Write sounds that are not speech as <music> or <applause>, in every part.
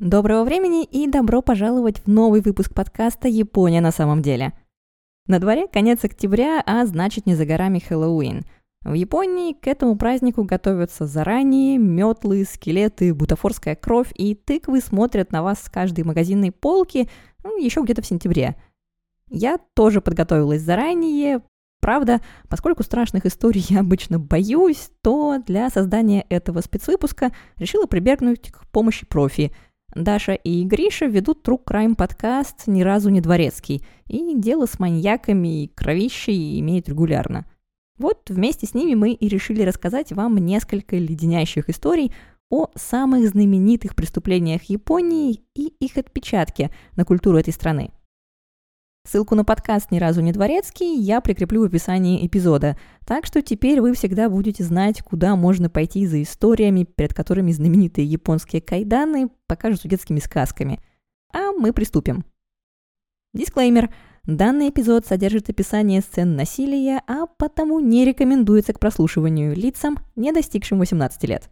Доброго времени и добро пожаловать в новый выпуск подкаста «Япония на самом деле». На дворе конец октября, а значит не за горами Хэллоуин. В Японии к этому празднику готовятся заранее, метлы, скелеты, бутафорская кровь и тыквы смотрят на вас с каждой магазинной полки ну, еще где-то в сентябре. Я тоже подготовилась заранее, Правда, поскольку страшных историй я обычно боюсь, то для создания этого спецвыпуска решила прибегнуть к помощи профи – Даша и Гриша ведут True Crime подкаст «Ни разу не дворецкий», и дело с маньяками и кровищей имеют регулярно. Вот вместе с ними мы и решили рассказать вам несколько леденящих историй о самых знаменитых преступлениях Японии и их отпечатке на культуру этой страны – Ссылку на подкаст «Ни разу не дворецкий» я прикреплю в описании эпизода, так что теперь вы всегда будете знать, куда можно пойти за историями, перед которыми знаменитые японские кайданы покажутся детскими сказками. А мы приступим. Дисклеймер. Данный эпизод содержит описание сцен насилия, а потому не рекомендуется к прослушиванию лицам, не достигшим 18 лет.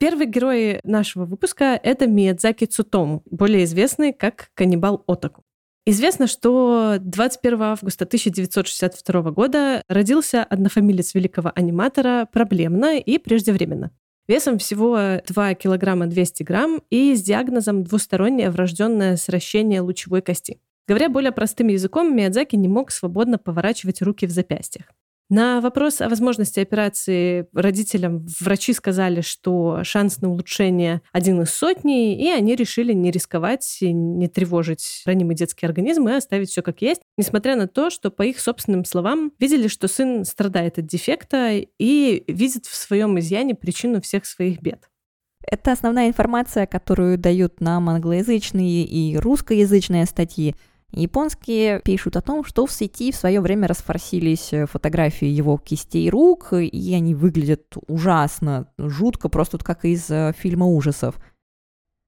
Первый герой нашего выпуска — это Миядзаки Цутом, более известный как каннибал Отаку. Известно, что 21 августа 1962 года родился однофамилец великого аниматора проблемно и преждевременно. Весом всего 2 килограмма 200 грамм и с диагнозом двустороннее врожденное сращение лучевой кости. Говоря более простым языком, Миядзаки не мог свободно поворачивать руки в запястьях. На вопрос о возможности операции родителям врачи сказали, что шанс на улучшение один из сотни, и они решили не рисковать, не тревожить ранимый детский организм и оставить все как есть, несмотря на то, что, по их собственным словам, видели, что сын страдает от дефекта и видит в своем изъяне причину всех своих бед. Это основная информация, которую дают нам англоязычные и русскоязычные статьи. Японские пишут о том, что в сети в свое время расфорсились э, фотографии его кистей рук, и они выглядят ужасно, жутко, просто как из э, фильма ужасов.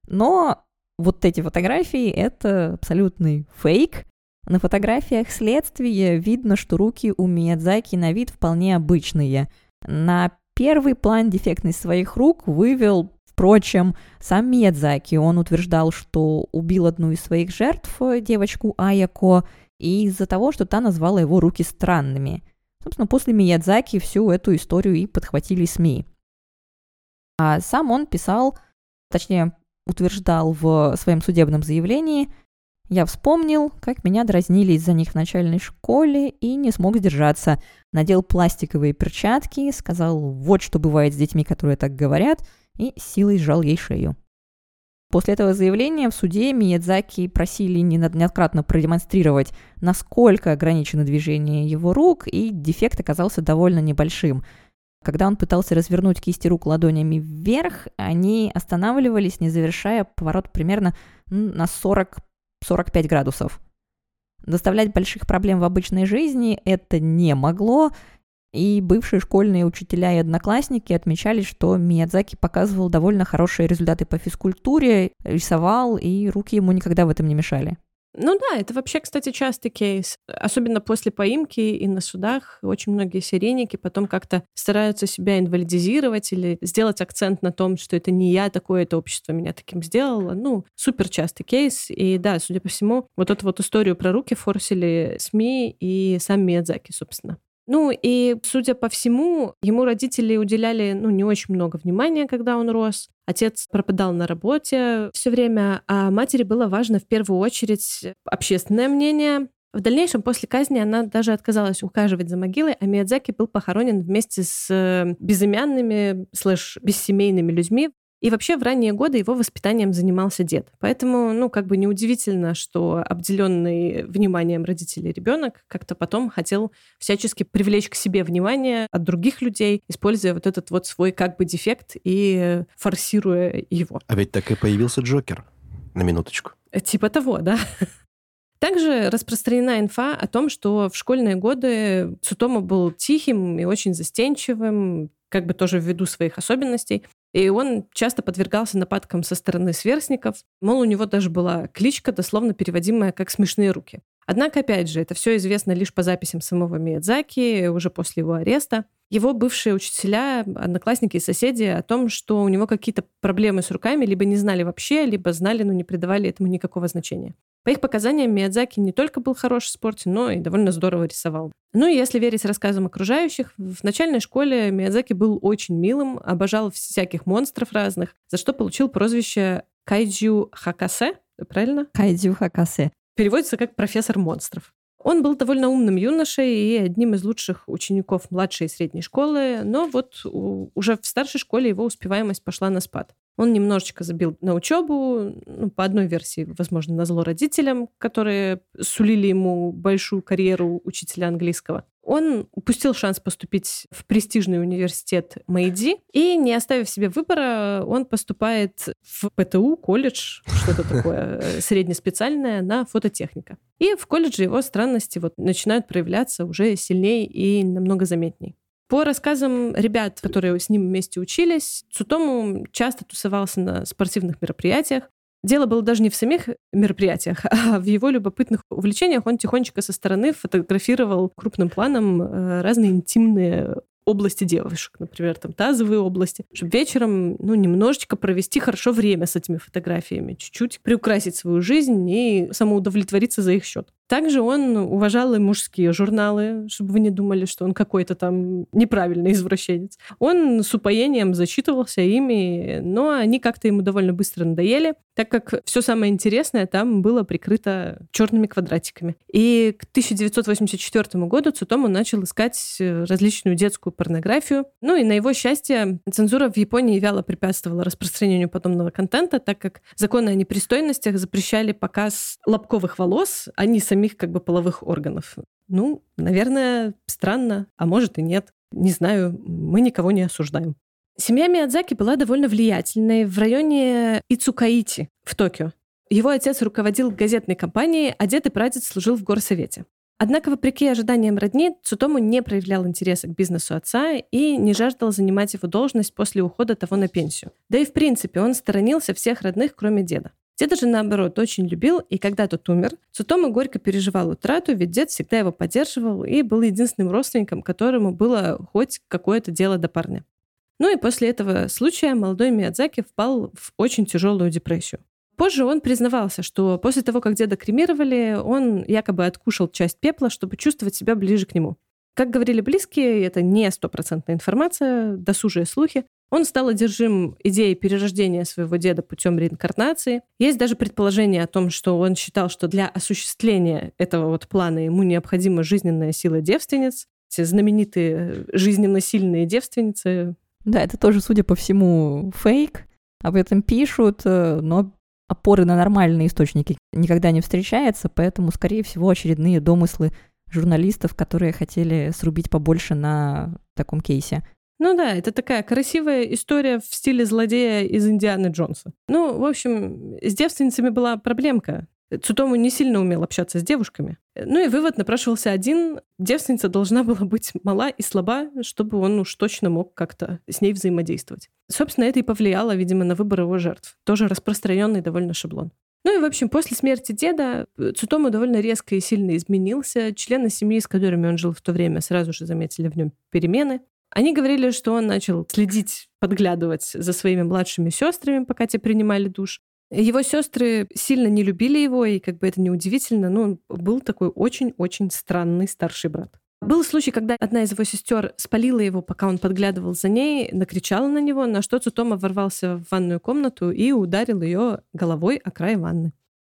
Но вот эти фотографии — это абсолютный фейк. На фотографиях следствия видно, что руки у Миядзаки на вид вполне обычные. На первый план дефектность своих рук вывел Впрочем, сам Миядзаки, он утверждал, что убил одну из своих жертв, девочку Аяко, из-за того, что та назвала его руки странными. Собственно, после Миядзаки всю эту историю и подхватили СМИ. А сам он писал, точнее, утверждал в своем судебном заявлении, я вспомнил, как меня дразнили из-за них в начальной школе и не смог сдержаться. Надел пластиковые перчатки, сказал, вот что бывает с детьми, которые так говорят – и силой сжал ей шею. После этого заявления в суде Миядзаки просили неоднократно продемонстрировать, насколько ограничено движение его рук, и дефект оказался довольно небольшим. Когда он пытался развернуть кисти рук ладонями вверх, они останавливались, не завершая поворот примерно на 40-45 градусов. Доставлять больших проблем в обычной жизни это не могло, и бывшие школьные учителя и одноклассники отмечали, что Миядзаки показывал довольно хорошие результаты по физкультуре, рисовал, и руки ему никогда в этом не мешали. Ну да, это вообще, кстати, частый кейс. Особенно после поимки и на судах очень многие серийники потом как-то стараются себя инвалидизировать или сделать акцент на том, что это не я такое, это общество меня таким сделало. Ну, супер частый кейс. И да, судя по всему, вот эту вот историю про руки форсили СМИ и сам Миядзаки, собственно. Ну и, судя по всему, ему родители уделяли ну, не очень много внимания, когда он рос. Отец пропадал на работе все время, а матери было важно в первую очередь общественное мнение. В дальнейшем, после казни, она даже отказалась ухаживать за могилой, а Миядзаки был похоронен вместе с э, безымянными слэш-бессемейными людьми и вообще в ранние годы его воспитанием занимался дед. Поэтому, ну, как бы неудивительно, что обделенный вниманием родителей ребенок как-то потом хотел всячески привлечь к себе внимание от других людей, используя вот этот вот свой как бы дефект и форсируя его. А ведь так и появился Джокер. На минуточку. Типа того, да. <laughs> Также распространена инфа о том, что в школьные годы Цутома был тихим и очень застенчивым, как бы тоже ввиду своих особенностей. И он часто подвергался нападкам со стороны сверстников. Мол, у него даже была кличка, дословно переводимая как «смешные руки». Однако, опять же, это все известно лишь по записям самого Миядзаки, уже после его ареста. Его бывшие учителя, одноклассники и соседи о том, что у него какие-то проблемы с руками, либо не знали вообще, либо знали, но не придавали этому никакого значения. По их показаниям, Миядзаки не только был хорош в спорте, но и довольно здорово рисовал. Ну и если верить рассказам окружающих, в начальной школе Миядзаки был очень милым, обожал всяких монстров разных, за что получил прозвище Кайджу Хакасе, правильно? Кайдзю Хакасе. Переводится как профессор монстров. Он был довольно умным юношей и одним из лучших учеников младшей и средней школы, но вот уже в старшей школе его успеваемость пошла на спад. Он немножечко забил на учебу, ну, по одной версии, возможно, на зло родителям, которые сулили ему большую карьеру учителя английского. Он упустил шанс поступить в престижный университет Мэйди, и, не оставив себе выбора, он поступает в ПТУ, колледж, что-то такое э, среднеспециальное, на фототехника. И в колледже его странности вот начинают проявляться уже сильнее и намного заметней. По рассказам ребят, которые с ним вместе учились, Цутому часто тусовался на спортивных мероприятиях. Дело было даже не в самих мероприятиях, <laughs> а в его любопытных увлечениях. Он тихонечко со стороны фотографировал крупным планом э, разные интимные области девушек, например, там тазовые области, чтобы вечером, ну, немножечко провести хорошо время с этими фотографиями, чуть-чуть приукрасить свою жизнь и самоудовлетвориться за их счет. Также он уважал и мужские журналы, чтобы вы не думали, что он какой-то там неправильный извращенец. Он с упоением зачитывался ими, но они как-то ему довольно быстро надоели, так как все самое интересное там было прикрыто черными квадратиками. И к 1984 году Цутому начал искать различную детскую порнографию. Ну и на его счастье цензура в Японии вяло препятствовала распространению подобного контента, так как законы о непристойностях запрещали показ лобковых волос, они сами самих как бы половых органов. Ну, наверное, странно, а может и нет. Не знаю, мы никого не осуждаем. Семья Миядзаки была довольно влиятельной в районе Ицукаити в Токио. Его отец руководил газетной компанией, а дед и прадед служил в горсовете. Однако, вопреки ожиданиям родни, Цутому не проявлял интереса к бизнесу отца и не жаждал занимать его должность после ухода того на пенсию. Да и в принципе он сторонился всех родных, кроме деда. Деда же, наоборот, очень любил, и когда тот умер, Цутома горько переживал утрату, ведь дед всегда его поддерживал и был единственным родственником, которому было хоть какое-то дело до парня. Ну и после этого случая молодой Миядзаки впал в очень тяжелую депрессию. Позже он признавался, что после того, как деда кремировали, он якобы откушал часть пепла, чтобы чувствовать себя ближе к нему. Как говорили близкие, это не стопроцентная информация, досужие слухи, он стал одержим идеей перерождения своего деда путем реинкарнации. Есть даже предположение о том, что он считал, что для осуществления этого вот плана ему необходима жизненная сила девственниц. Те знаменитые жизненно сильные девственницы. Да, это тоже, судя по всему, фейк. Об этом пишут, э, но опоры на нормальные источники никогда не встречается, поэтому, скорее всего, очередные домыслы журналистов, которые хотели срубить побольше на таком кейсе. Ну да, это такая красивая история в стиле злодея из Индианы Джонса. Ну, в общем, с девственницами была проблемка. Цутому не сильно умел общаться с девушками. Ну и вывод напрашивался один. Девственница должна была быть мала и слаба, чтобы он уж точно мог как-то с ней взаимодействовать. Собственно, это и повлияло, видимо, на выбор его жертв. Тоже распространенный довольно шаблон. Ну и, в общем, после смерти деда Цутому довольно резко и сильно изменился. Члены семьи, с которыми он жил в то время, сразу же заметили в нем перемены. Они говорили, что он начал следить, подглядывать за своими младшими сестрами, пока те принимали душ. Его сестры сильно не любили его, и как бы это неудивительно, но он был такой очень-очень странный старший брат. Был случай, когда одна из его сестер спалила его, пока он подглядывал за ней, накричала на него, на что Цутома ворвался в ванную комнату и ударил ее головой о край ванны.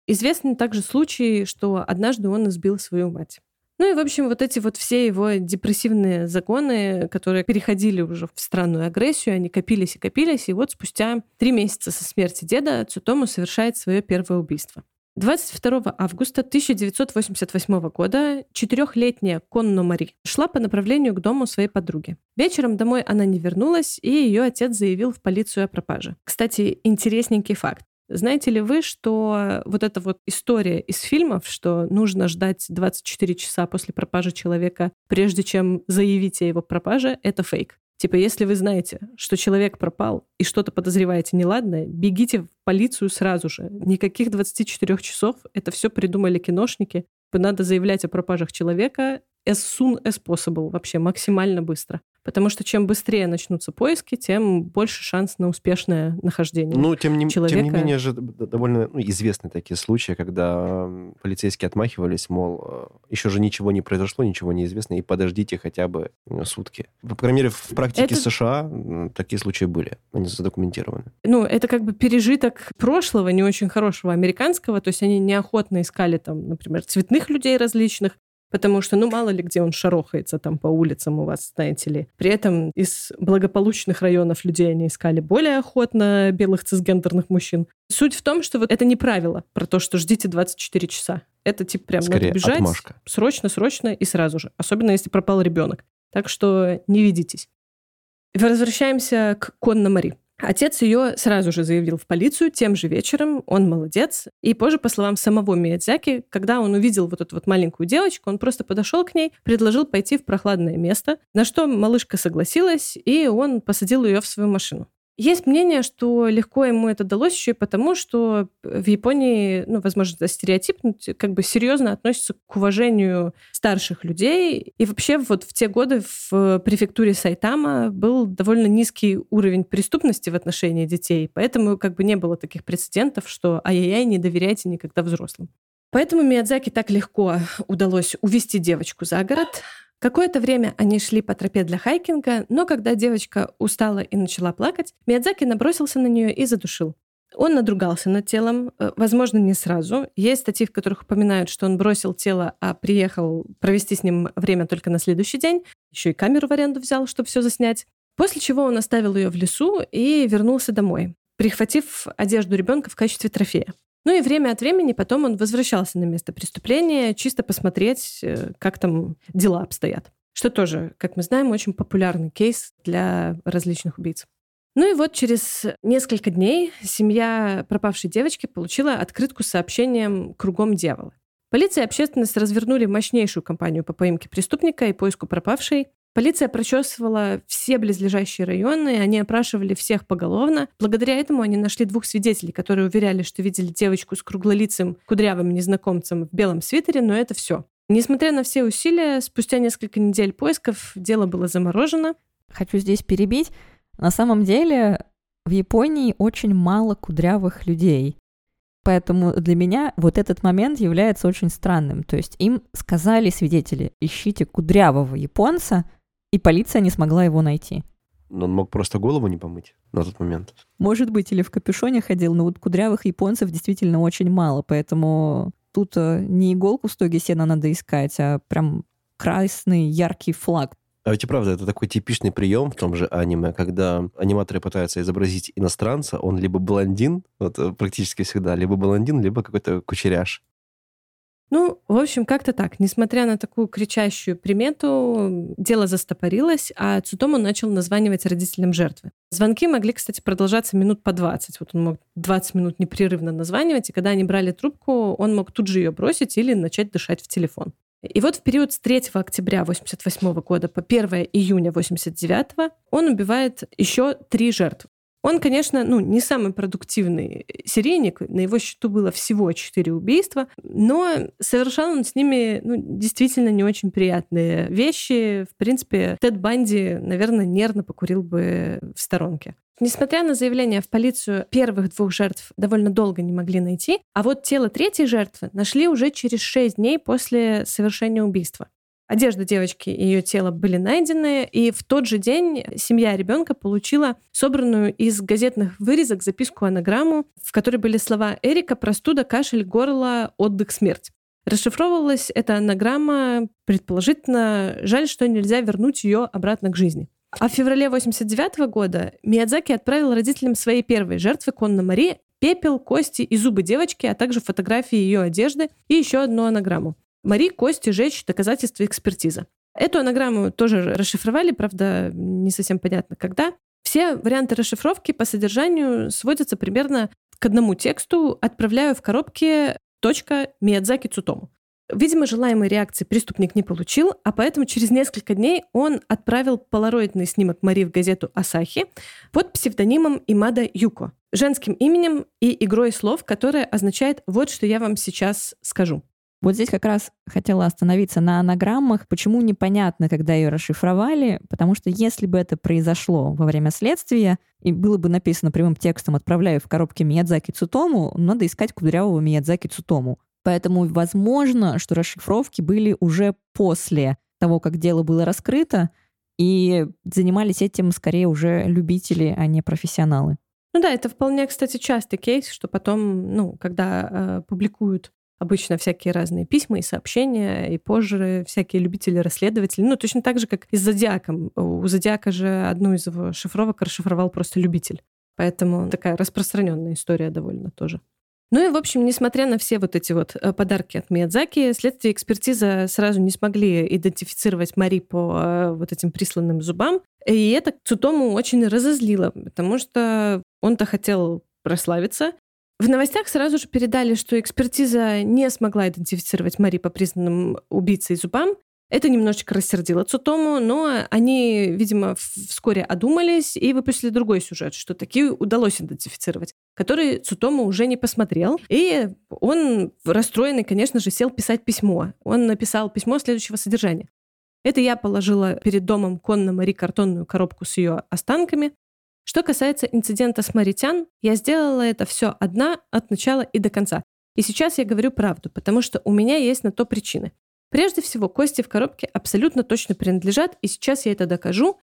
Известны также случаи, что однажды он избил свою мать. Ну и, в общем, вот эти вот все его депрессивные законы, которые переходили уже в странную агрессию, они копились и копились, и вот спустя три месяца со смерти деда Цутому совершает свое первое убийство. 22 августа 1988 года четырехлетняя Конно Мари шла по направлению к дому своей подруги. Вечером домой она не вернулась, и ее отец заявил в полицию о пропаже. Кстати, интересненький факт. Знаете ли вы, что вот эта вот история из фильмов, что нужно ждать 24 часа после пропажи человека, прежде чем заявить о его пропаже, это фейк. Типа, если вы знаете, что человек пропал и что-то подозреваете неладное, бегите в полицию сразу же. Никаких 24 часов. Это все придумали киношники. Надо заявлять о пропажах человека as soon as possible, вообще максимально быстро. Потому что чем быстрее начнутся поиски, тем больше шанс на успешное нахождение Ну, тем не, человека. тем не менее же довольно ну, известны такие случаи, когда полицейские отмахивались, мол, э, еще же ничего не произошло, ничего не известно, и подождите хотя бы сутки. По крайней мере, в практике Это- США такие случаи были, они задокументированы. Ну, это как бы пережиток прошлого, не очень хорошего американского, то есть они неохотно искали там, например, цветных людей различных, потому что, ну, мало ли где он шарохается там по улицам у вас, знаете ли. При этом из благополучных районов людей они искали более охотно белых цисгендерных мужчин. Суть в том, что вот это не правило про то, что ждите 24 часа. Это типа прям Скорее, надо бежать отмашка. срочно, срочно и сразу же. Особенно если пропал ребенок. Так что не ведитесь. Возвращаемся к Конна Мари. Отец ее сразу же заявил в полицию тем же вечером, он молодец. И позже, по словам самого Миядзаки, когда он увидел вот эту вот маленькую девочку, он просто подошел к ней, предложил пойти в прохладное место, на что малышка согласилась, и он посадил ее в свою машину. Есть мнение, что легко ему это далось еще и потому, что в Японии, ну, возможно, стереотип, т- как бы серьезно относятся к уважению старших людей. И вообще вот в те годы в префектуре Сайтама был довольно низкий уровень преступности в отношении детей, поэтому как бы не было таких прецедентов, что ай-яй-яй, не доверяйте никогда взрослым. Поэтому Миядзаки так легко удалось увести девочку за город. Какое-то время они шли по тропе для хайкинга, но когда девочка устала и начала плакать, Миядзаки набросился на нее и задушил. Он надругался над телом, э, возможно, не сразу. Есть статьи, в которых упоминают, что он бросил тело, а приехал провести с ним время только на следующий день. Еще и камеру в аренду взял, чтобы все заснять. После чего он оставил ее в лесу и вернулся домой, прихватив одежду ребенка в качестве трофея. Ну и время от времени потом он возвращался на место преступления, чисто посмотреть, э, как там дела обстоят. Что тоже, как мы знаем, очень популярный кейс для различных убийц. Ну и вот через несколько дней семья пропавшей девочки получила открытку с сообщением «Кругом дьявола». Полиция и общественность развернули мощнейшую кампанию по поимке преступника и поиску пропавшей. Полиция прочесывала все близлежащие районы, они опрашивали всех поголовно. Благодаря этому они нашли двух свидетелей, которые уверяли, что видели девочку с круглолицым, кудрявым незнакомцем в белом свитере, но это все. Несмотря на все усилия, спустя несколько недель поисков дело было заморожено. Хочу здесь перебить. На самом деле в Японии очень мало кудрявых людей. Поэтому для меня вот этот момент является очень странным. То есть им сказали свидетели, ищите кудрявого японца, и полиция не смогла его найти. Но он мог просто голову не помыть на тот момент. Может быть, или в капюшоне ходил, но вот кудрявых японцев действительно очень мало, поэтому тут э, не иголку в стоге сена надо искать, а прям красный яркий флаг. А ведь и правда, это такой типичный прием в том же аниме, когда аниматоры пытаются изобразить иностранца, он либо блондин, вот э, практически всегда, либо блондин, либо какой-то кучеряш. Ну, в общем, как-то так. Несмотря на такую кричащую примету, дело застопорилось, а Цутому начал названивать родителям жертвы. Звонки могли, кстати, продолжаться минут по 20. Вот он мог 20 минут непрерывно названивать, и когда они брали трубку, он мог тут же ее бросить или начать дышать в телефон. И вот в период с 3 октября 1988 года по 1 июня 1989 он убивает еще три жертвы. Он, конечно, ну, не самый продуктивный серийник, на его счету было всего четыре убийства, но совершал он с ними ну, действительно не очень приятные вещи. В принципе, Тед Банди, наверное, нервно покурил бы в сторонке. Несмотря на заявление в полицию, первых двух жертв довольно долго не могли найти, а вот тело третьей жертвы нашли уже через шесть дней после совершения убийства. Одежда девочки и ее тело были найдены, и в тот же день семья ребенка получила собранную из газетных вырезок записку-анаграмму, в которой были слова «Эрика, простуда, кашель, горло, отдых, смерть». Расшифровывалась эта анаграмма, предположительно, жаль, что нельзя вернуть ее обратно к жизни. А в феврале 89 года Миядзаки отправил родителям своей первой жертвы Конна Мари пепел, кости и зубы девочки, а также фотографии ее одежды и еще одну анаграмму. Мари, кости, жечь, доказательства экспертиза. Эту анаграмму тоже расшифровали, правда, не совсем понятно когда. Все варианты расшифровки по содержанию сводятся примерно к одному тексту «Отправляю в коробке точка Миядзаки Цутому». Видимо, желаемой реакции преступник не получил, а поэтому через несколько дней он отправил полароидный снимок Мари в газету «Асахи» под псевдонимом Имада Юко, женским именем и игрой слов, которая означает «вот что я вам сейчас скажу». Вот здесь как раз хотела остановиться на анаграммах. Почему непонятно, когда ее расшифровали? Потому что если бы это произошло во время следствия, и было бы написано прямым текстом «отправляю в коробке Миядзаки Цутому», надо искать кудрявого Миядзаки Цутому. Поэтому возможно, что расшифровки были уже после того, как дело было раскрыто, и занимались этим скорее уже любители, а не профессионалы. Ну да, это вполне, кстати, частый кейс, что потом, ну, когда э, публикуют обычно всякие разные письма и сообщения, и позже всякие любители-расследователи. Ну, точно так же, как и с Зодиаком. У Зодиака же одну из его шифровок расшифровал просто любитель. Поэтому такая распространенная история довольно тоже. Ну и, в общем, несмотря на все вот эти вот э, подарки от Миядзаки, следствие и экспертиза сразу не смогли идентифицировать Мари по э, вот этим присланным зубам. И это Цутому очень разозлило, потому что он-то хотел прославиться, в новостях сразу же передали, что экспертиза не смогла идентифицировать Мари по признанным убийцей зубам. Это немножечко рассердило Цутому, но они, видимо, вскоре одумались и выпустили другой сюжет, что такие удалось идентифицировать, который Цутому уже не посмотрел. И он, расстроенный, конечно же, сел писать письмо. Он написал письмо следующего содержания. Это я положила перед домом конно Мари картонную коробку с ее останками. Что касается инцидента с Маритян, я сделала это все одна от начала и до конца. И сейчас я говорю правду, потому что у меня есть на то причины. Прежде всего, кости в коробке абсолютно точно принадлежат, и сейчас я это докажу.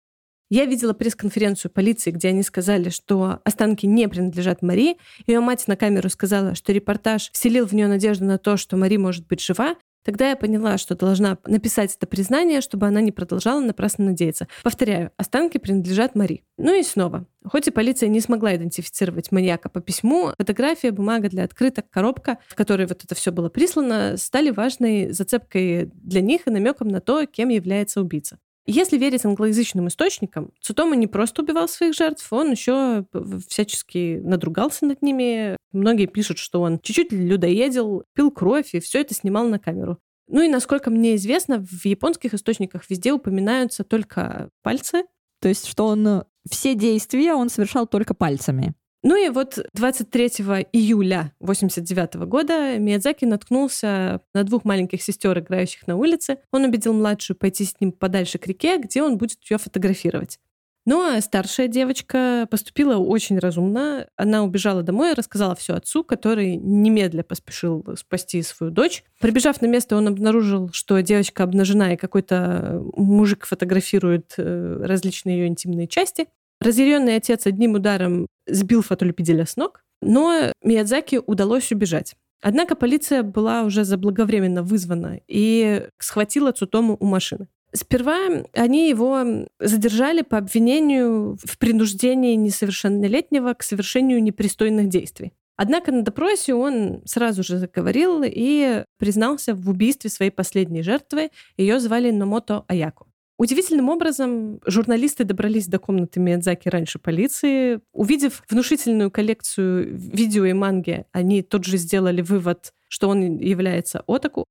Я видела пресс-конференцию полиции, где они сказали, что останки не принадлежат Марии. Ее мать на камеру сказала, что репортаж вселил в нее надежду на то, что Мари может быть жива, Тогда я поняла, что должна написать это признание, чтобы она не продолжала напрасно надеяться. Повторяю, останки принадлежат Мари. Ну и снова. Хоть и полиция не смогла идентифицировать маньяка по письму, фотография, бумага для открыток, коробка, в которой вот это все было прислано, стали важной зацепкой для них и намеком на то, кем является убийца. Если верить англоязычным источникам, Цутома не просто убивал своих жертв, он еще всячески надругался над ними. Многие пишут, что он чуть-чуть людоедил, пил кровь и все это снимал на камеру. Ну и насколько мне известно, в японских источниках везде упоминаются только пальцы. То есть, что он все действия он совершал только пальцами. Ну и вот 23 июля 89 года Миядзаки наткнулся на двух маленьких сестер, играющих на улице. Он убедил младшую пойти с ним подальше к реке, где он будет ее фотографировать. Ну а старшая девочка поступила очень разумно. Она убежала домой и рассказала все отцу, который немедля поспешил спасти свою дочь. Прибежав на место, он обнаружил, что девочка обнажена, и какой-то мужик фотографирует э, различные ее интимные части. Разъяренный отец одним ударом сбил фотолюбителя с ног, но Миядзаки удалось убежать. Однако полиция была уже заблаговременно вызвана и схватила Цутому у машины. Сперва они его задержали по обвинению в принуждении несовершеннолетнего к совершению непристойных действий. Однако на допросе он сразу же заговорил и признался в убийстве своей последней жертвы. Ее звали Номото Аяко. Удивительным образом журналисты добрались до комнаты Миядзаки раньше полиции. Увидев внушительную коллекцию видео и манги, они тут же сделали вывод, что он является отаку.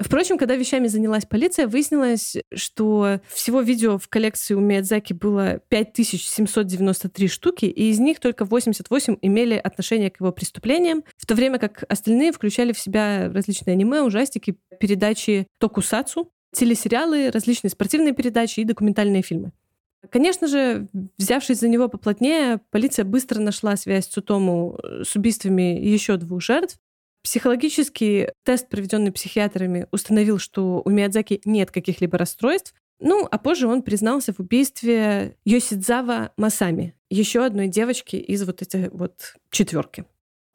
Впрочем, когда вещами занялась полиция, выяснилось, что всего видео в коллекции у Миядзаки было 5793 штуки, и из них только 88 имели отношение к его преступлениям, в то время как остальные включали в себя различные аниме, ужастики, передачи токусацу, телесериалы, различные спортивные передачи и документальные фильмы. Конечно же, взявшись за него поплотнее, полиция быстро нашла связь Цутому э, с убийствами еще двух жертв. Психологический тест, проведенный психиатрами, установил, что у Миядзаки нет каких-либо расстройств. Ну, а позже он признался в убийстве Йосидзава Масами, еще одной девочки из вот этой вот четверки.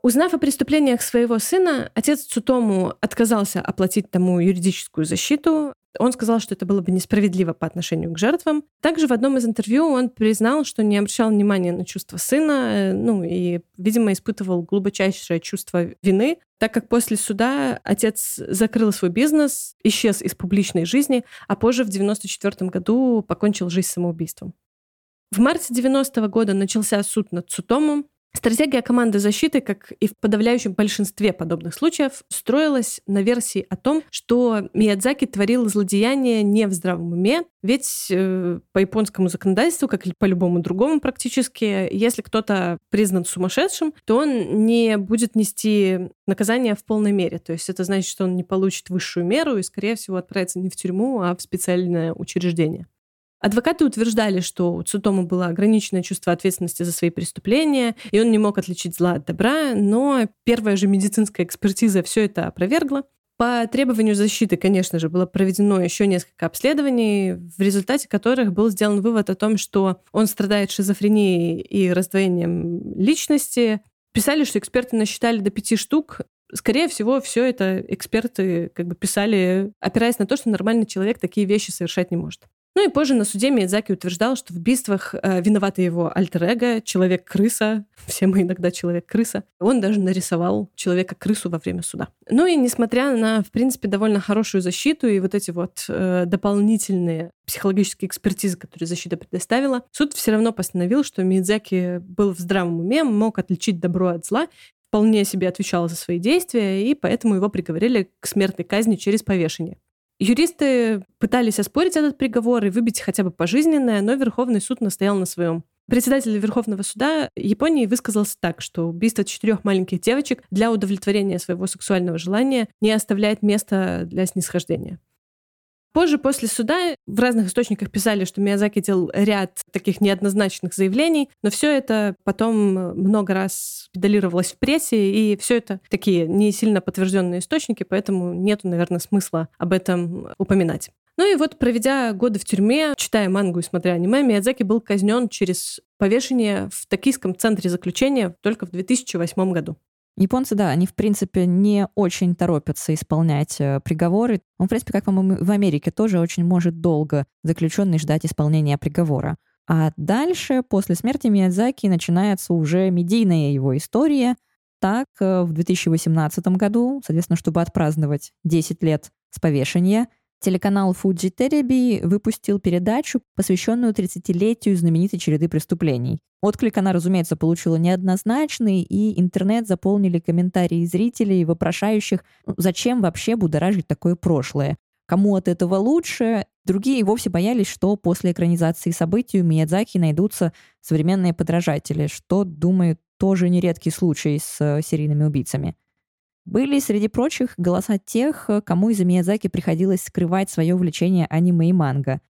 Узнав о преступлениях своего сына, отец Цутому отказался оплатить тому юридическую защиту. Он сказал, что это было бы несправедливо по отношению к жертвам. Также в одном из интервью он признал, что не обращал внимания на чувства сына, э, ну и, видимо, испытывал глубочайшее чувство вины, так как после суда отец закрыл свой бизнес, исчез из публичной жизни, а позже в 1994 году покончил жизнь самоубийством. В марте 90 -го года начался суд над Цутому. Стратегия команды защиты, как и в подавляющем большинстве подобных случаев, строилась на версии о том, что Миядзаки творил злодеяние не в здравом уме, ведь э, по японскому законодательству, как и по любому другому практически, если кто-то признан сумасшедшим, то он не будет нести наказание в полной мере. То есть это значит, что он не получит высшую меру и, скорее всего, отправится не в тюрьму, а в специальное учреждение. Адвокаты утверждали, что у Цутома было ограниченное чувство ответственности за свои преступления, и он не мог отличить зла от добра, но первая же медицинская экспертиза все это опровергла. По требованию защиты, конечно же, было проведено еще несколько обследований, в результате которых был сделан вывод о том, что он страдает шизофренией и раздвоением личности. Писали, что эксперты насчитали до пяти штук. Скорее всего, все это эксперты как бы писали, опираясь на то, что нормальный человек такие вещи совершать не может. Ну и позже на суде Миядзаки утверждал, что в убийствах э, виноваты его альтер человек-крыса, <laughs> все мы иногда человек-крыса. Он даже нарисовал человека-крысу во время суда. Ну и несмотря на, в принципе, довольно хорошую защиту и вот эти вот э, дополнительные психологические экспертизы, которые защита предоставила, суд все равно постановил, что Миядзаки был в здравом уме, мог отличить добро от зла, вполне себе отвечал за свои действия, и поэтому его приговорили к смертной казни через повешение. Юристы пытались оспорить этот приговор и выбить хотя бы пожизненное, но Верховный суд настоял на своем. Председатель Верховного суда Японии высказался так, что убийство четырех маленьких девочек для удовлетворения своего сексуального желания не оставляет места для снисхождения. Позже, после суда, в разных источниках писали, что Миязаки делал ряд таких неоднозначных заявлений, но все это потом много раз педалировалось в прессе, и все это такие не сильно подтвержденные источники, поэтому нет, наверное, смысла об этом упоминать. Ну и вот, проведя годы в тюрьме, читая мангу и смотря аниме, Миядзаки был казнен через повешение в токийском центре заключения только в 2008 году. Японцы, да, они, в принципе, не очень торопятся исполнять э, приговоры. Он, в принципе, как, в Америке тоже очень может долго заключенный ждать исполнения приговора. А дальше, после смерти Миядзаки, начинается уже медийная его история. Так, э, в 2018 году, соответственно, чтобы отпраздновать 10 лет с повешения, Телеканал Fuji Terebi выпустил передачу, посвященную 30-летию знаменитой череды преступлений. Отклик она, разумеется, получила неоднозначный, и интернет заполнили комментарии зрителей, вопрошающих, «Ну, зачем вообще будоражить такое прошлое. Кому от этого лучше? Другие вовсе боялись, что после экранизации событий у Миядзаки найдутся современные подражатели, что, думаю, тоже нередкий случай с э, серийными убийцами. Были, среди прочих, голоса тех, кому из-за Миядзаки приходилось скрывать свое увлечение аниме и манго.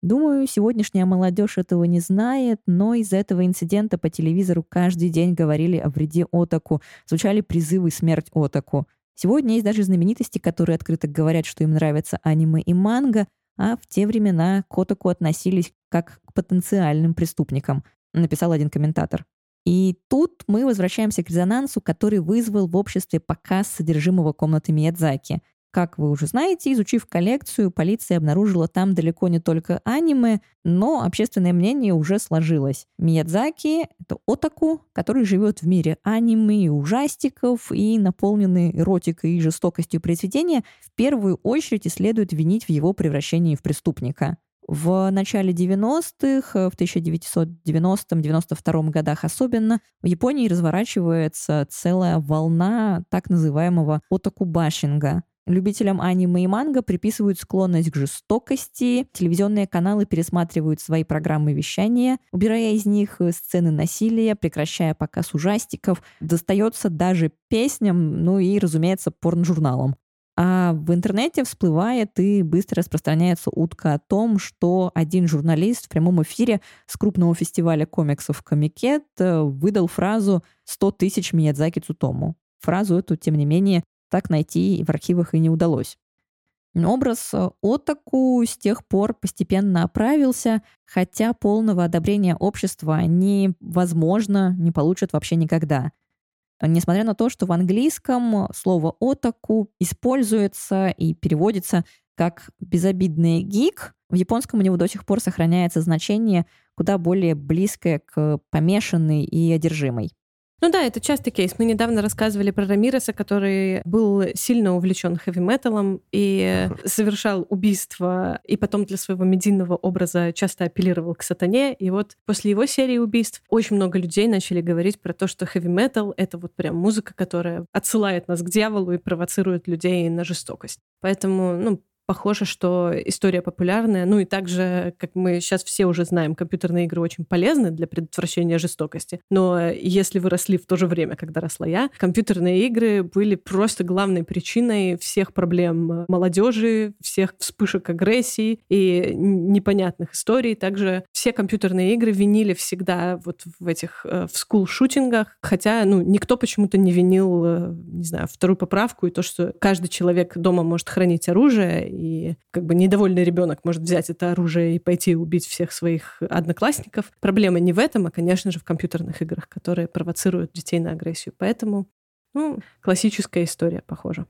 Думаю, сегодняшняя молодежь этого не знает, но из-за этого инцидента по телевизору каждый день говорили о вреде отаку, звучали призывы «смерть отаку». Сегодня есть даже знаменитости, которые открыто говорят, что им нравятся аниме и манго, а в те времена к отаку относились как к потенциальным преступникам, написал один комментатор. И тут мы возвращаемся к резонансу, который вызвал в обществе показ содержимого комнаты Миядзаки. Как вы уже знаете, изучив коллекцию, полиция обнаружила там далеко не только аниме, но общественное мнение уже сложилось. Миядзаки — это отаку, который живет в мире аниме и ужастиков, и наполненный эротикой и жестокостью произведения, в первую очередь и следует винить в его превращении в преступника. В начале 90-х, в 1990-92 годах особенно, в Японии разворачивается целая волна так называемого отакубашинга. Любителям аниме и манго приписывают склонность к жестокости, телевизионные каналы пересматривают свои программы вещания, убирая из них сцены насилия, прекращая показ ужастиков, достается даже песням, ну и, разумеется, порножурналам. А в интернете всплывает и быстро распространяется утка о том, что один журналист в прямом эфире с крупного фестиваля комиксов Комикет э, выдал фразу «100 тысяч Миядзаки Цутому». Фразу эту, тем не менее, так найти в архивах и не удалось. Образ э, Отаку с тех пор постепенно оправился, хотя полного одобрения общества невозможно, не получат вообще никогда – Несмотря на то, что в английском слово «отаку» используется и переводится как «безобидный гик», в японском у него до сих пор сохраняется значение куда более близкое к помешанный и одержимый. Ну да, это частый кейс. Мы недавно рассказывали про Рамиреса, который был сильно увлечен хэви-металом и совершал убийства, и потом для своего медийного образа часто апеллировал к сатане. И вот после его серии убийств очень много людей начали говорить про то, что хэви-метал — это вот прям музыка, которая отсылает нас к дьяволу и провоцирует людей на жестокость. Поэтому, ну, похоже, что история популярная. Ну и также, как мы сейчас все уже знаем, компьютерные игры очень полезны для предотвращения жестокости. Но если вы росли в то же время, когда росла я, компьютерные игры были просто главной причиной всех проблем молодежи, всех вспышек агрессии и непонятных историй. Также все компьютерные игры винили всегда вот в этих э, в скул-шутингах, хотя ну, никто почему-то не винил, э, не знаю, вторую поправку и то, что каждый человек дома может хранить оружие, и как бы недовольный ребенок может взять это оружие и пойти убить всех своих одноклассников. Проблема не в этом, а, конечно же, в компьютерных играх, которые провоцируют детей на агрессию. Поэтому, ну, классическая история, похоже.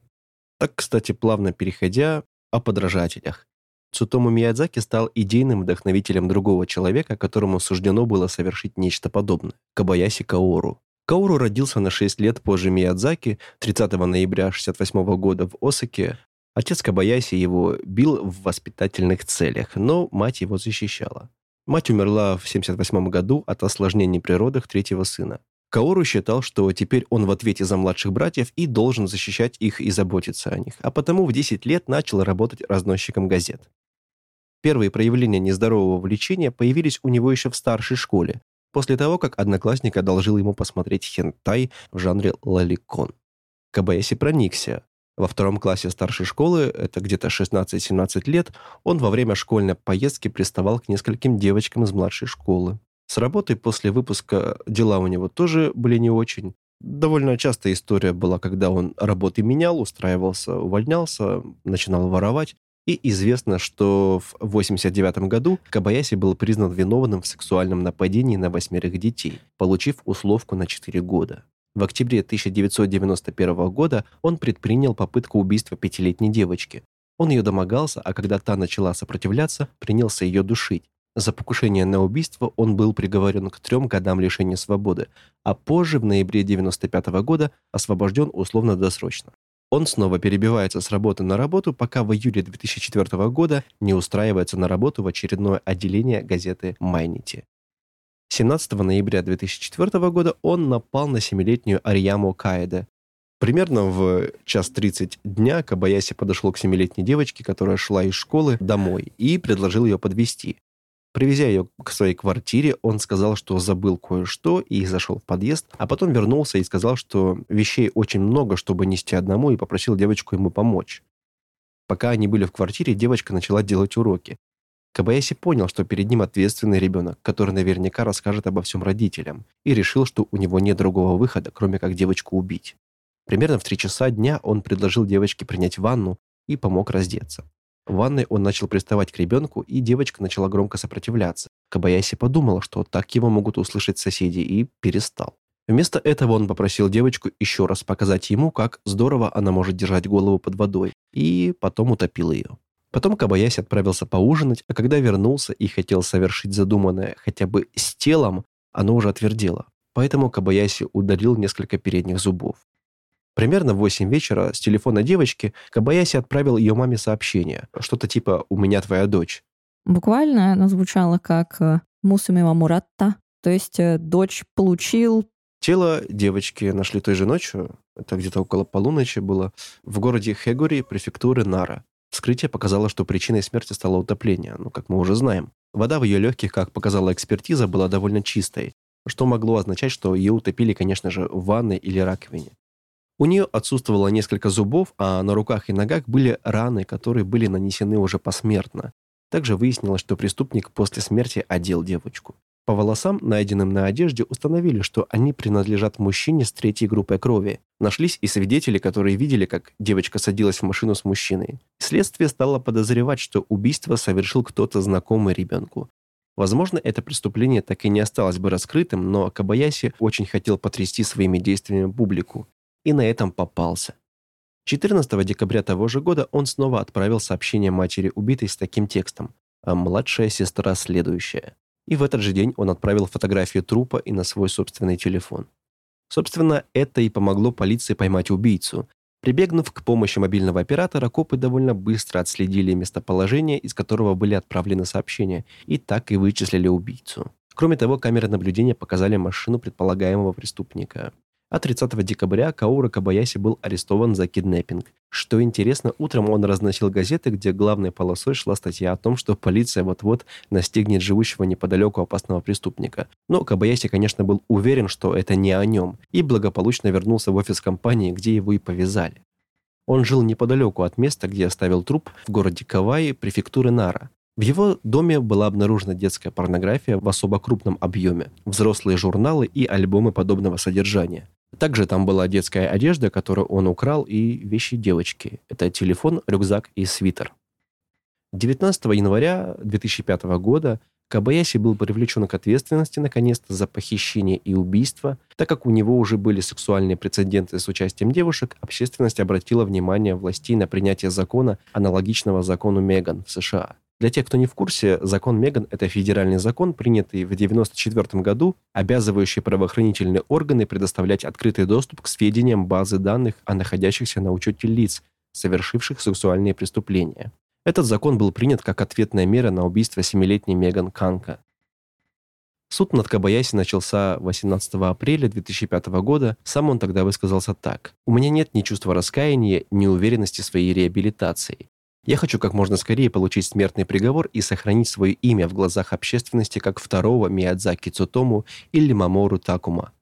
Так, кстати, плавно переходя о подражателях. Цутому Миядзаки стал идейным вдохновителем другого человека, которому суждено было совершить нечто подобное – Кабаяси Каору. Каору родился на 6 лет позже Миядзаки 30 ноября 1968 года в Осаке, Отец Кабаяси его бил в воспитательных целях, но мать его защищала. Мать умерла в 1978 году от осложнений при родах третьего сына. Каору считал, что теперь он в ответе за младших братьев и должен защищать их и заботиться о них, а потому в 10 лет начал работать разносчиком газет. Первые проявления нездорового влечения появились у него еще в старшей школе, после того, как одноклассник одолжил ему посмотреть хентай в жанре лоликон. Кабаяси проникся, во втором классе старшей школы, это где-то 16-17 лет, он во время школьной поездки приставал к нескольким девочкам из младшей школы. С работой после выпуска дела у него тоже были не очень. Довольно частая история была, когда он работы менял, устраивался, увольнялся, начинал воровать. И известно, что в 1989 году Кабаяси был признан виновным в сексуальном нападении на восьмерых детей, получив условку на 4 года. В октябре 1991 года он предпринял попытку убийства пятилетней девочки. Он ее домогался, а когда та начала сопротивляться, принялся ее душить. За покушение на убийство он был приговорен к трем годам лишения свободы, а позже, в ноябре 1995 года, освобожден условно-досрочно. Он снова перебивается с работы на работу, пока в июле 2004 года не устраивается на работу в очередное отделение газеты «Майнити». 17 ноября 2004 года он напал на семилетнюю Арияму Каэде. Примерно в час 30 дня Кабаяси подошел к семилетней девочке, которая шла из школы домой, и предложил ее подвести. Привезя ее к своей квартире, он сказал, что забыл кое-что и зашел в подъезд, а потом вернулся и сказал, что вещей очень много, чтобы нести одному, и попросил девочку ему помочь. Пока они были в квартире, девочка начала делать уроки. Кабаяси понял, что перед ним ответственный ребенок, который наверняка расскажет обо всем родителям, и решил, что у него нет другого выхода, кроме как девочку убить. Примерно в три часа дня он предложил девочке принять ванну и помог раздеться. В ванной он начал приставать к ребенку, и девочка начала громко сопротивляться. Кабаяси подумал, что так его могут услышать соседи, и перестал. Вместо этого он попросил девочку еще раз показать ему, как здорово она может держать голову под водой, и потом утопил ее. Потом Кабаяси отправился поужинать, а когда вернулся и хотел совершить задуманное хотя бы с телом, оно уже отвердело. Поэтому Кабаяси удалил несколько передних зубов. Примерно в 8 вечера с телефона девочки Кабаяси отправил ее маме сообщение. Что-то типа «У меня твоя дочь». Буквально оно звучало как э, «Мусумима Муратта», то есть э, дочь получил... Тело девочки нашли той же ночью, это где-то около полуночи было, в городе Хегури, префектуры Нара. Вскрытие показало, что причиной смерти стало утопление, ну, как мы уже знаем. Вода в ее легких, как показала экспертиза, была довольно чистой, что могло означать, что ее утопили, конечно же, в ванной или раковине. У нее отсутствовало несколько зубов, а на руках и ногах были раны, которые были нанесены уже посмертно. Также выяснилось, что преступник после смерти одел девочку. По волосам, найденным на одежде, установили, что они принадлежат мужчине с третьей группой крови. Нашлись и свидетели, которые видели, как девочка садилась в машину с мужчиной. Следствие стало подозревать, что убийство совершил кто-то знакомый ребенку. Возможно, это преступление так и не осталось бы раскрытым, но Кабаяси очень хотел потрясти своими действиями публику. И на этом попался. 14 декабря того же года он снова отправил сообщение матери убитой с таким текстом «А младшая сестра следующая» и в этот же день он отправил фотографию трупа и на свой собственный телефон. Собственно, это и помогло полиции поймать убийцу. Прибегнув к помощи мобильного оператора, копы довольно быстро отследили местоположение, из которого были отправлены сообщения, и так и вычислили убийцу. Кроме того, камеры наблюдения показали машину предполагаемого преступника. А 30 декабря Каура Кабаяси был арестован за киднеппинг. Что интересно, утром он разносил газеты, где главной полосой шла статья о том, что полиция вот-вот настигнет живущего неподалеку опасного преступника. Но Кабаяси, конечно, был уверен, что это не о нем, и благополучно вернулся в офис компании, где его и повязали. Он жил неподалеку от места, где оставил труп в городе Каваи, префектуры Нара. В его доме была обнаружена детская порнография в особо крупном объеме, взрослые журналы и альбомы подобного содержания. Также там была детская одежда, которую он украл, и вещи девочки. Это телефон, рюкзак и свитер. 19 января 2005 года Кабаяси был привлечен к ответственности наконец-то за похищение и убийство. Так как у него уже были сексуальные прецеденты с участием девушек, общественность обратила внимание властей на принятие закона, аналогичного закону Меган в США – для тех, кто не в курсе, закон Меган – это федеральный закон, принятый в 1994 году, обязывающий правоохранительные органы предоставлять открытый доступ к сведениям базы данных о находящихся на учете лиц, совершивших сексуальные преступления. Этот закон был принят как ответная мера на убийство семилетней Меган Канка. Суд над Кабаяси начался 18 апреля 2005 года. Сам он тогда высказался так. «У меня нет ни чувства раскаяния, ни уверенности в своей реабилитации. Я хочу как можно скорее получить смертный приговор и сохранить свое имя в глазах общественности как второго Миядзаки Цутому или Мамору Такума.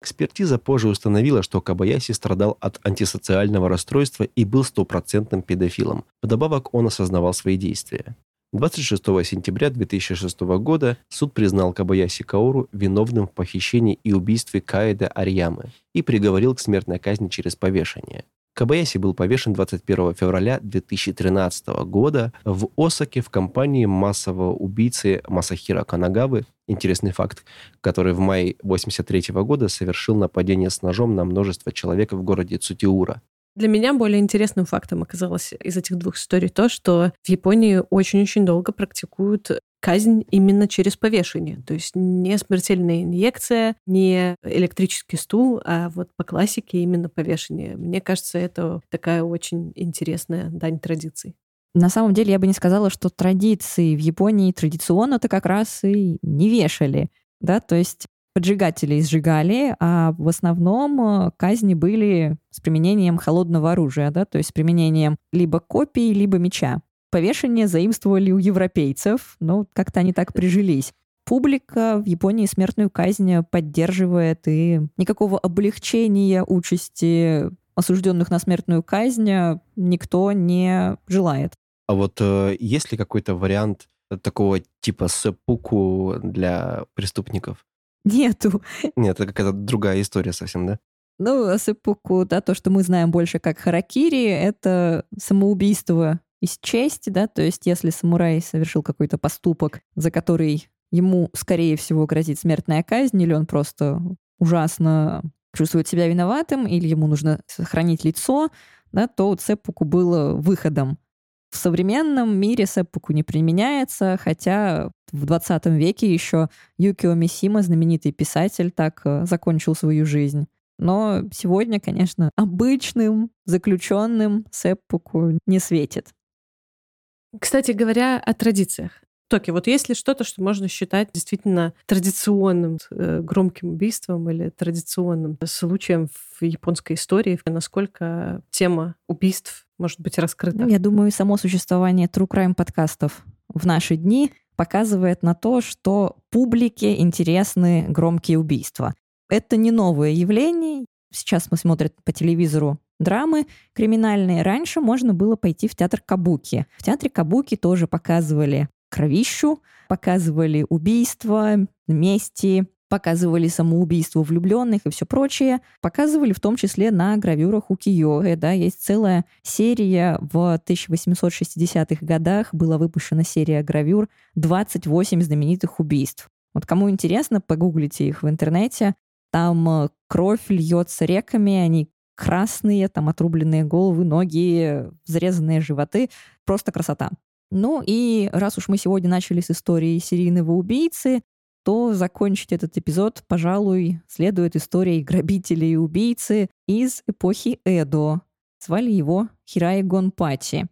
Экспертиза позже установила, что Кабаяси страдал от антисоциального расстройства и был стопроцентным педофилом. Вдобавок он осознавал свои действия. 26 сентября 2006 года суд признал Кабаяси Каору виновным в похищении и убийстве Каэда Арьямы и приговорил к смертной казни через повешение. Кабаяси был повешен 21 февраля 2013 года в Осаке в компании массового убийцы Масахира Канагавы. Интересный факт, который в мае 1983 года совершил нападение с ножом на множество человек в городе Цутиура. Для меня более интересным фактом оказалось из этих двух историй то, что в Японии очень-очень долго практикуют казнь именно через повешение. То есть не смертельная инъекция, не электрический стул, а вот по классике именно повешение. Мне кажется, это такая очень интересная дань традиций. На самом деле я бы не сказала, что традиции в Японии традиционно-то как раз и не вешали. Да? То есть поджигателей сжигали, а в основном э, казни были с применением холодного оружия, да, то есть с применением либо копий, либо меча. Повешение заимствовали у европейцев, но как-то они так прижились. Публика в Японии смертную казнь поддерживает, и никакого облегчения участи осужденных на смертную казнь никто не желает. А вот э, есть ли какой-то вариант такого типа сэпуку для преступников? Нету. Нет, это какая-то другая история совсем, да? Ну, сэпуку, да, то, что мы знаем больше как харакири, это самоубийство из чести, да, то есть если самурай совершил какой-то поступок, за который ему, скорее всего, грозит смертная казнь, или он просто ужасно чувствует себя виноватым, или ему нужно сохранить лицо, да, то цепуку было выходом. В современном мире сэппуку не применяется, хотя в 20 веке еще Юкио Мисима, знаменитый писатель, так э, закончил свою жизнь. Но сегодня, конечно, обычным заключенным сэппуку не светит. Кстати говоря, о традициях. Токи, вот есть ли что-то, что можно считать действительно традиционным э, громким убийством или традиционным случаем в японской истории? Насколько тема убийств может быть раскрыта? Я думаю, само существование True Crime подкастов в наши дни показывает на то, что публике интересны громкие убийства. Это не новое явление. Сейчас мы смотрим по телевизору драмы криминальные, раньше можно было пойти в театр Кабуки. В театре Кабуки тоже показывали кровищу, показывали убийства, мести, показывали самоубийство влюбленных и все прочее. Показывали в том числе на гравюрах у Киёэ. Да, есть целая серия в 1860-х годах была выпущена серия гравюр «28 знаменитых убийств». Вот кому интересно, погуглите их в интернете. Там э, кровь льется реками, они красные, там отрубленные головы, ноги, взрезанные животы. Просто красота. Ну и раз уж мы сегодня начали с истории серийного убийцы, то закончить этот эпизод, пожалуй, следует историей грабителя и убийцы из эпохи Эдо. Звали его Хирай Гонпати.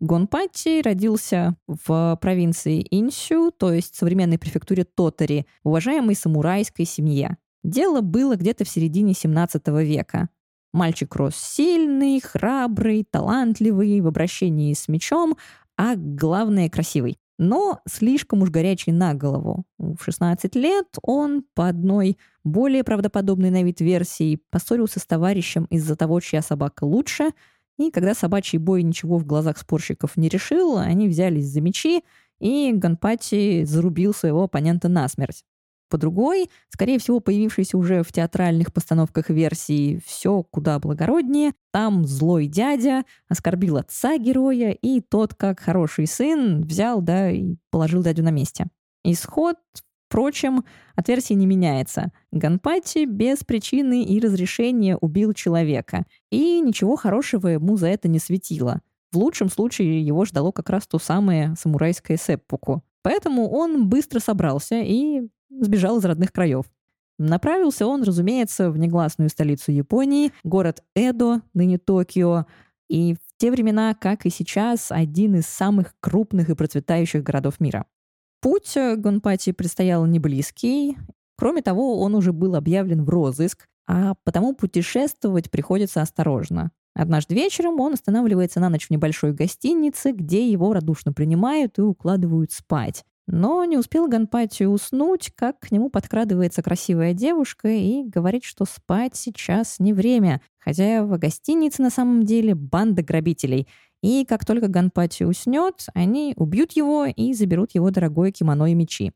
Гонпати родился в провинции Инсю, то есть современной префектуре Тотари, уважаемой самурайской семье. Дело было где-то в середине 17 века. Мальчик рос сильный, храбрый, талантливый, в обращении с мечом, а главное — красивый. Но слишком уж горячий на голову. В 16 лет он по одной более правдоподобной на вид версии поссорился с товарищем из-за того, чья собака лучше — и когда собачий бой ничего в глазах спорщиков не решил, они взялись за мечи, и Ганпати зарубил своего оппонента насмерть. По другой, скорее всего, появившейся уже в театральных постановках версии «Все куда благороднее», там злой дядя оскорбил отца героя, и тот, как хороший сын, взял, да, и положил дядю на месте. Исход Впрочем, от версии не меняется. Ганпати без причины и разрешения убил человека, и ничего хорошего ему за это не светило. В лучшем случае его ждало как раз то самое самурайское сеппуку. Поэтому он быстро собрался и сбежал из родных краев. Направился он, разумеется, в негласную столицу Японии, город Эдо, ныне Токио, и в те времена, как и сейчас, один из самых крупных и процветающих городов мира. Путь э, Гонпати предстоял не близкий. Кроме того, он уже был объявлен в розыск, а потому путешествовать приходится осторожно. Однажды вечером он останавливается на ночь в небольшой гостинице, где его радушно принимают и укладывают спать. Но не успел Ганпати уснуть, как к нему подкрадывается красивая девушка и говорит, что спать сейчас не время. Хотя в гостинице на самом деле банда грабителей — и как только Ганпати уснет, они убьют его и заберут его дорогое кимоно и мечи.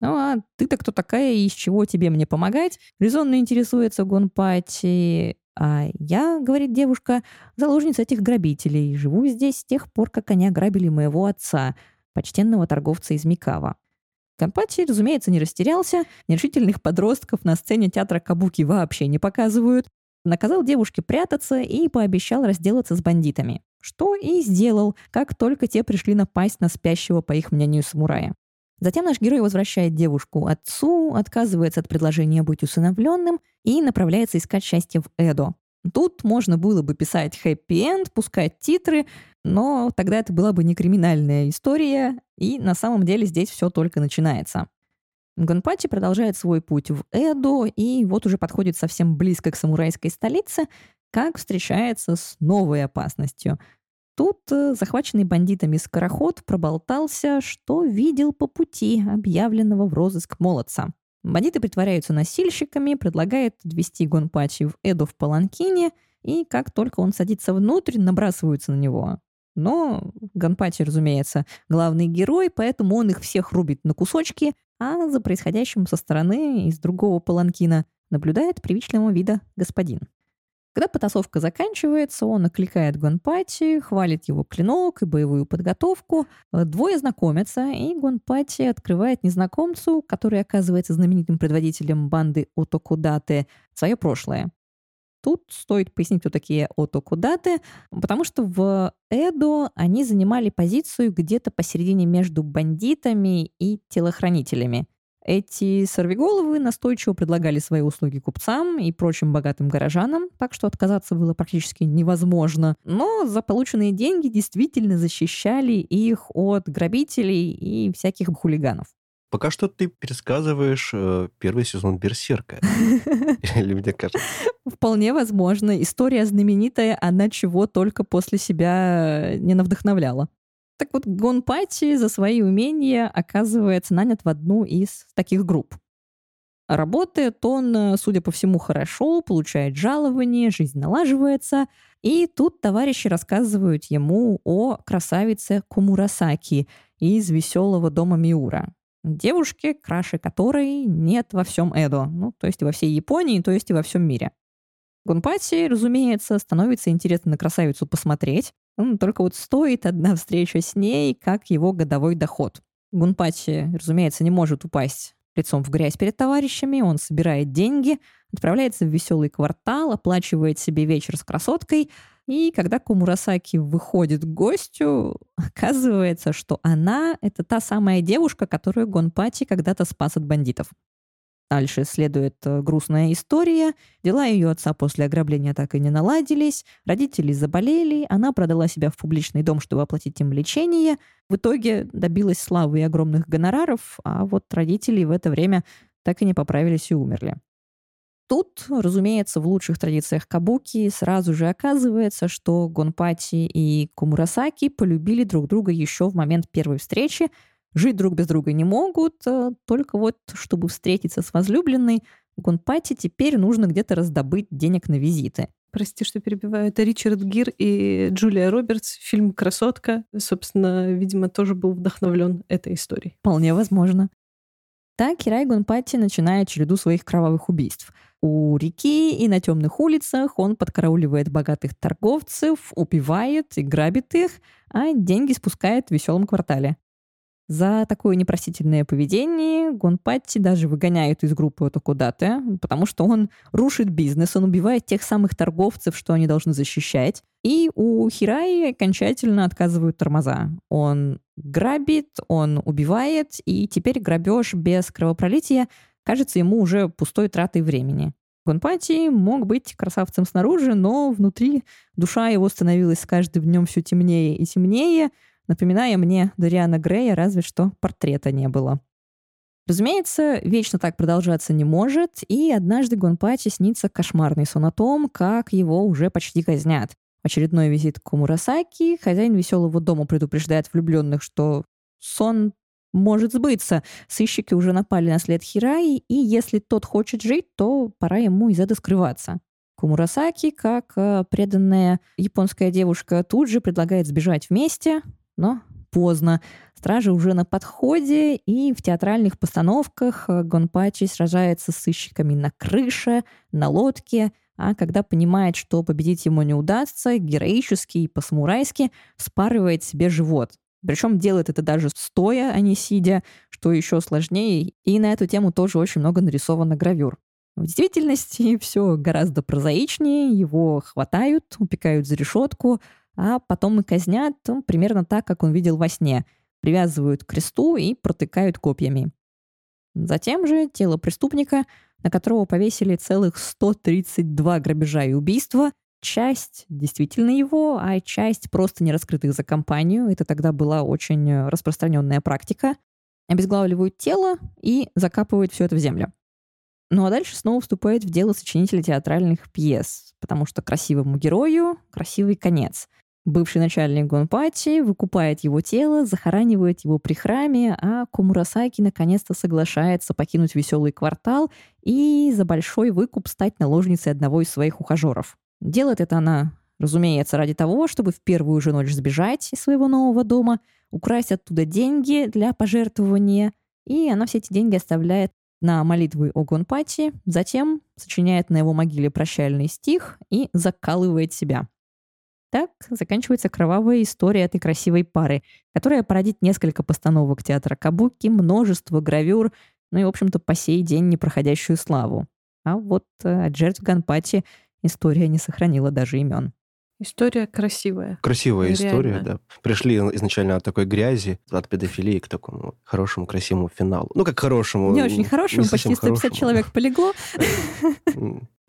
«Ну а ты-то кто такая и из чего тебе мне помогать?» Резонно интересуется Гонпати. «А я, — говорит девушка, — заложница этих грабителей. Живу здесь с тех пор, как они ограбили моего отца, почтенного торговца из Микава». Гонпати, разумеется, не растерялся. Нерешительных подростков на сцене театра Кабуки вообще не показывают. Наказал девушке прятаться и пообещал разделаться с бандитами. Что и сделал, как только те пришли напасть на спящего, по их мнению, самурая. Затем наш герой возвращает девушку отцу, отказывается от предложения быть усыновленным и направляется искать счастье в Эдо. Тут можно было бы писать хэппи-энд, пускать титры, но тогда это была бы не криминальная история, и на самом деле здесь все только начинается. Гонпачи продолжает свой путь в Эдо, и вот уже подходит совсем близко к самурайской столице, как встречается с новой опасностью. Тут э, захваченный бандитами скороход проболтался, что видел по пути объявленного в розыск молодца. Бандиты притворяются носильщиками, предлагают ввести Гонпачи в Эду в Паланкине, и как только он садится внутрь, набрасываются на него. Но Ганпати, разумеется, главный герой, поэтому он их всех рубит на кусочки, а за происходящим со стороны из другого паланкина наблюдает привычного вида господин. Когда потасовка заканчивается, он окликает Гонпати, хвалит его клинок и боевую подготовку. Двое знакомятся, и Гонпати открывает незнакомцу, который оказывается знаменитым предводителем банды Отокудаты, свое прошлое. Тут стоит пояснить, кто такие Отокудаты, потому что в Эдо они занимали позицию где-то посередине между бандитами и телохранителями. Эти сорвиголовы настойчиво предлагали свои услуги купцам и прочим богатым горожанам, так что отказаться было практически невозможно. Но за полученные деньги действительно защищали их от грабителей и всяких хулиганов. Пока что ты пересказываешь э, первый сезон Берсерка. <laughs> Или мне кажется? Вполне возможно. История знаменитая, она чего только после себя не навдохновляла. Так вот, Гонпати за свои умения оказывается нанят в одну из таких групп. Работает он, э, судя по всему, хорошо, получает жалование, жизнь налаживается. И тут товарищи рассказывают ему о красавице Кумурасаки из веселого дома Миура. Девушке, краше которой нет во всем Эдо, ну, то есть во всей Японии, то есть и во всем мире. Гунпати, разумеется, становится интересно на красавицу посмотреть, ну, только вот стоит одна встреча с ней, как его годовой доход. Гунпати, разумеется, не может упасть лицом в грязь перед товарищами, он собирает деньги, отправляется в веселый квартал, оплачивает себе вечер с красоткой, и когда Кумурасаки выходит к гостю, <laughs> оказывается, что она — это та самая девушка, которую Гонпати когда-то спас от бандитов. Дальше следует э, грустная история. Дела ее отца после ограбления так и не наладились. Родители заболели. Она продала себя в публичный дом, чтобы оплатить им лечение. В итоге добилась славы и огромных гонораров, а вот родители в это время так и не поправились и умерли. Тут, разумеется, в лучших традициях кабуки сразу же оказывается, что Гонпати и Кумурасаки полюбили друг друга еще в момент первой встречи, жить друг без друга не могут, э, только вот, чтобы встретиться с возлюбленной, Гонпати теперь нужно где-то раздобыть денег на визиты. Прости, что перебиваю. Это Ричард Гир и Джулия Робертс. Фильм «Красотка». Собственно, видимо, тоже был вдохновлен этой историей. Вполне возможно. Так Кирай Гонпати начинает череду своих кровавых убийств. У реки и на темных улицах он подкарауливает богатых торговцев, убивает и грабит их, а деньги спускает в веселом квартале. За такое непростительное поведение Гонпатти даже выгоняют из группы Отокудате, потому что он рушит бизнес, он убивает тех самых торговцев, что они должны защищать. И у Хираи окончательно отказывают тормоза. Он грабит, он убивает, и теперь грабеж без кровопролития кажется ему уже пустой тратой времени. Гонпати мог быть красавцем снаружи, но внутри душа его становилась с каждым днем все темнее и темнее, напоминая мне Дариана Грея, разве что портрета не было. Разумеется, вечно так продолжаться не может, и однажды Гонпачи снится кошмарный сон о том, как его уже почти казнят. Очередной визит к Мурасаки, хозяин веселого дома предупреждает влюбленных, что сон может сбыться. Сыщики уже напали на след Хираи, и если тот хочет жить, то пора ему из ада скрываться. Кумурасаки, как э, преданная японская девушка, тут же предлагает сбежать вместе, но поздно. Стражи уже на подходе, и в театральных постановках э, Гонпачи сражается с сыщиками на крыше, на лодке, а когда понимает, что победить ему не удастся, героически и по-самурайски спарывает себе живот. Причем делает это даже стоя, а не сидя, что еще сложнее. И на эту тему тоже очень много нарисовано гравюр. В действительности все гораздо прозаичнее. Его хватают, упекают за решетку, а потом и казнят ну, примерно так, как он видел во сне. Привязывают к кресту и протыкают копьями. Затем же тело преступника, на которого повесили целых 132 грабежа и убийства, часть действительно его, а часть просто не раскрытых за компанию. Это тогда была очень распространенная практика. Обезглавливают тело и закапывают все это в землю. Ну а дальше снова вступает в дело сочинителя театральных пьес, потому что красивому герою красивый конец. Бывший начальник Гонпати выкупает его тело, захоранивает его при храме, а Комурасаки наконец-то соглашается покинуть веселый квартал и за большой выкуп стать наложницей одного из своих ухажеров. Делает это она, разумеется, ради того, чтобы в первую же ночь сбежать из своего нового дома, украсть оттуда деньги для пожертвования, и она все эти деньги оставляет на молитвы о Гонпати, затем сочиняет на его могиле прощальный стих и закалывает себя. Так заканчивается кровавая история этой красивой пары, которая породит несколько постановок театра Кабуки, множество гравюр, ну и, в общем-то, по сей день непроходящую славу. А вот э, от жертв Ганпати история не сохранила даже имен. История красивая. Красивая Реально. история, да. Пришли изначально от такой грязи, от педофилии к такому хорошему, красивому финалу. Ну, как хорошему. Не очень хорошему, не почти совсем 150 хорошему. человек полегло.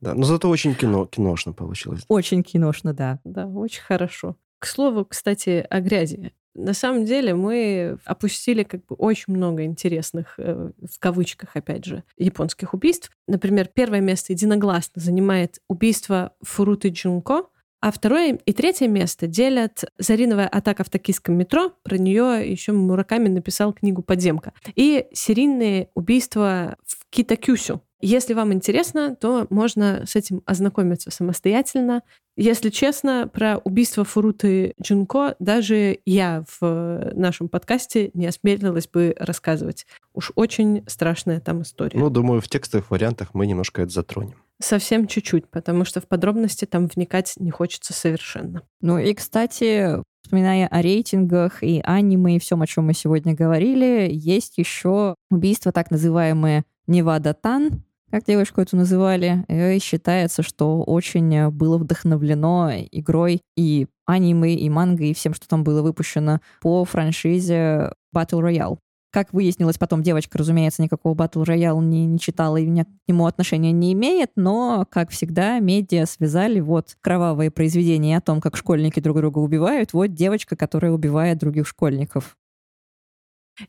Да, но зато очень кино, киношно получилось. Очень киношно, да. Да, очень хорошо. К слову, кстати, о грязи. На самом деле мы опустили как бы очень много интересных, э, в кавычках, опять же, японских убийств. Например, первое место единогласно занимает убийство Фуруты Джунко, а второе и третье место делят «Зариновая атака в токийском метро». Про нее еще Мураками написал книгу «Подземка». И серийные убийства в Китакюсю. Если вам интересно, то можно с этим ознакомиться самостоятельно. Если честно, про убийство Фуруты Джунко даже я в нашем подкасте не осмелилась бы рассказывать. Уж очень страшная там история. Ну, думаю, в текстовых вариантах мы немножко это затронем. Совсем чуть-чуть, потому что в подробности там вникать не хочется совершенно. Ну и, кстати, вспоминая о рейтингах и аниме и всем, о чем мы сегодня говорили, есть еще убийство так называемое Невада Тан, как девушку эту называли, и считается, что очень было вдохновлено игрой и аниме, и манго, и всем, что там было выпущено по франшизе Battle Royale. Как выяснилось потом, девочка, разумеется, никакого Battle Royale не, не читала и ни к нему отношения не имеет, но, как всегда, медиа связали вот кровавые произведения о том, как школьники друг друга убивают, вот девочка, которая убивает других школьников.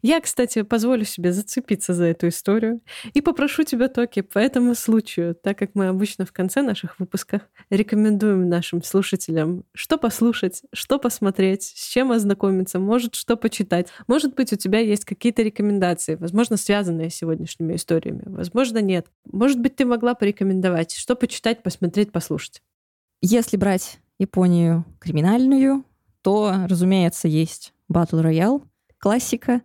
Я, кстати, позволю себе зацепиться за эту историю и попрошу тебя, Токи, по этому случаю, так как мы обычно в конце наших выпусков рекомендуем нашим слушателям, что послушать, что посмотреть, с чем ознакомиться, может, что почитать. Может быть, у тебя есть какие-то рекомендации, возможно, связанные с сегодняшними историями, возможно, нет. Может быть, ты могла порекомендовать, что почитать, посмотреть, послушать. Если брать Японию криминальную, то, разумеется, есть Battle Royale, классика,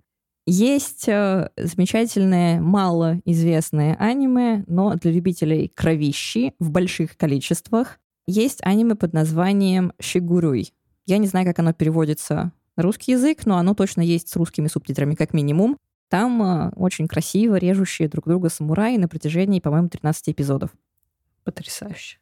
есть э, замечательное, малоизвестное аниме, но для любителей кровищи в больших количествах. Есть аниме под названием «Шигуруй». Я не знаю, как оно переводится на русский язык, но оно точно есть с русскими субтитрами как минимум. Там э, очень красиво режущие друг друга самураи на протяжении, по-моему, 13 эпизодов. Потрясающе.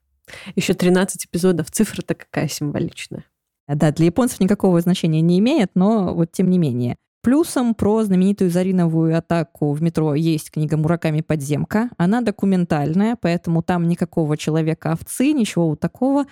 Еще 13 эпизодов. Цифра-то какая символичная. Да, для японцев никакого значения не имеет, но вот тем не менее. Плюсом про знаменитую Зариновую атаку в метро есть книга Мураками «Подземка». Она документальная, поэтому там никакого человека-овцы, ничего вот такого.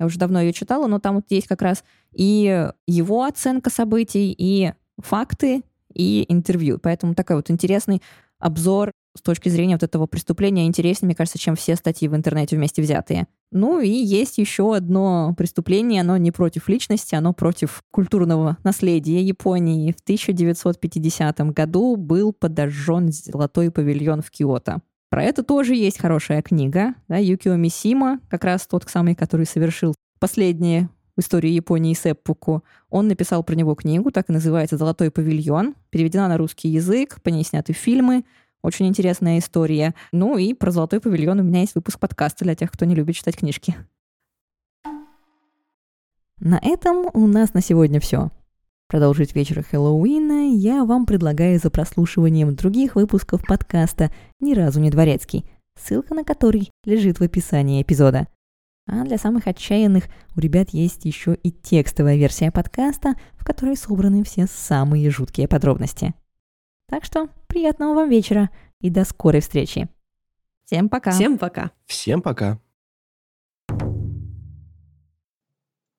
Я уже давно ее читала, но там вот есть как раз и его оценка событий, и факты, и интервью. Поэтому такой вот интересный обзор с точки зрения вот этого преступления интереснее, мне кажется, чем все статьи в интернете вместе взятые. Ну и есть еще одно преступление, оно не против личности, оно против культурного наследия Японии. В 1950 году был подожжен золотой павильон в Киото. Про это тоже есть хорошая книга. Да, Юкио Мисима, как раз тот самый, который совершил последнее в истории Японии Сеппуку. Он написал про него книгу, так и называется «Золотой павильон». Переведена на русский язык, по ней сняты фильмы. Очень интересная история. Ну и про «Золотой павильон» у меня есть выпуск подкаста для тех, кто не любит читать книжки. На этом у нас на сегодня все. Продолжить вечер Хэллоуина я вам предлагаю за прослушиванием других выпусков подкаста «Ни разу не дворецкий», ссылка на который лежит в описании эпизода. А для самых отчаянных у ребят есть еще и текстовая версия подкаста, в которой собраны все самые жуткие подробности. Так что приятного вам вечера и до скорой встречи. Всем пока. Всем пока. Всем пока.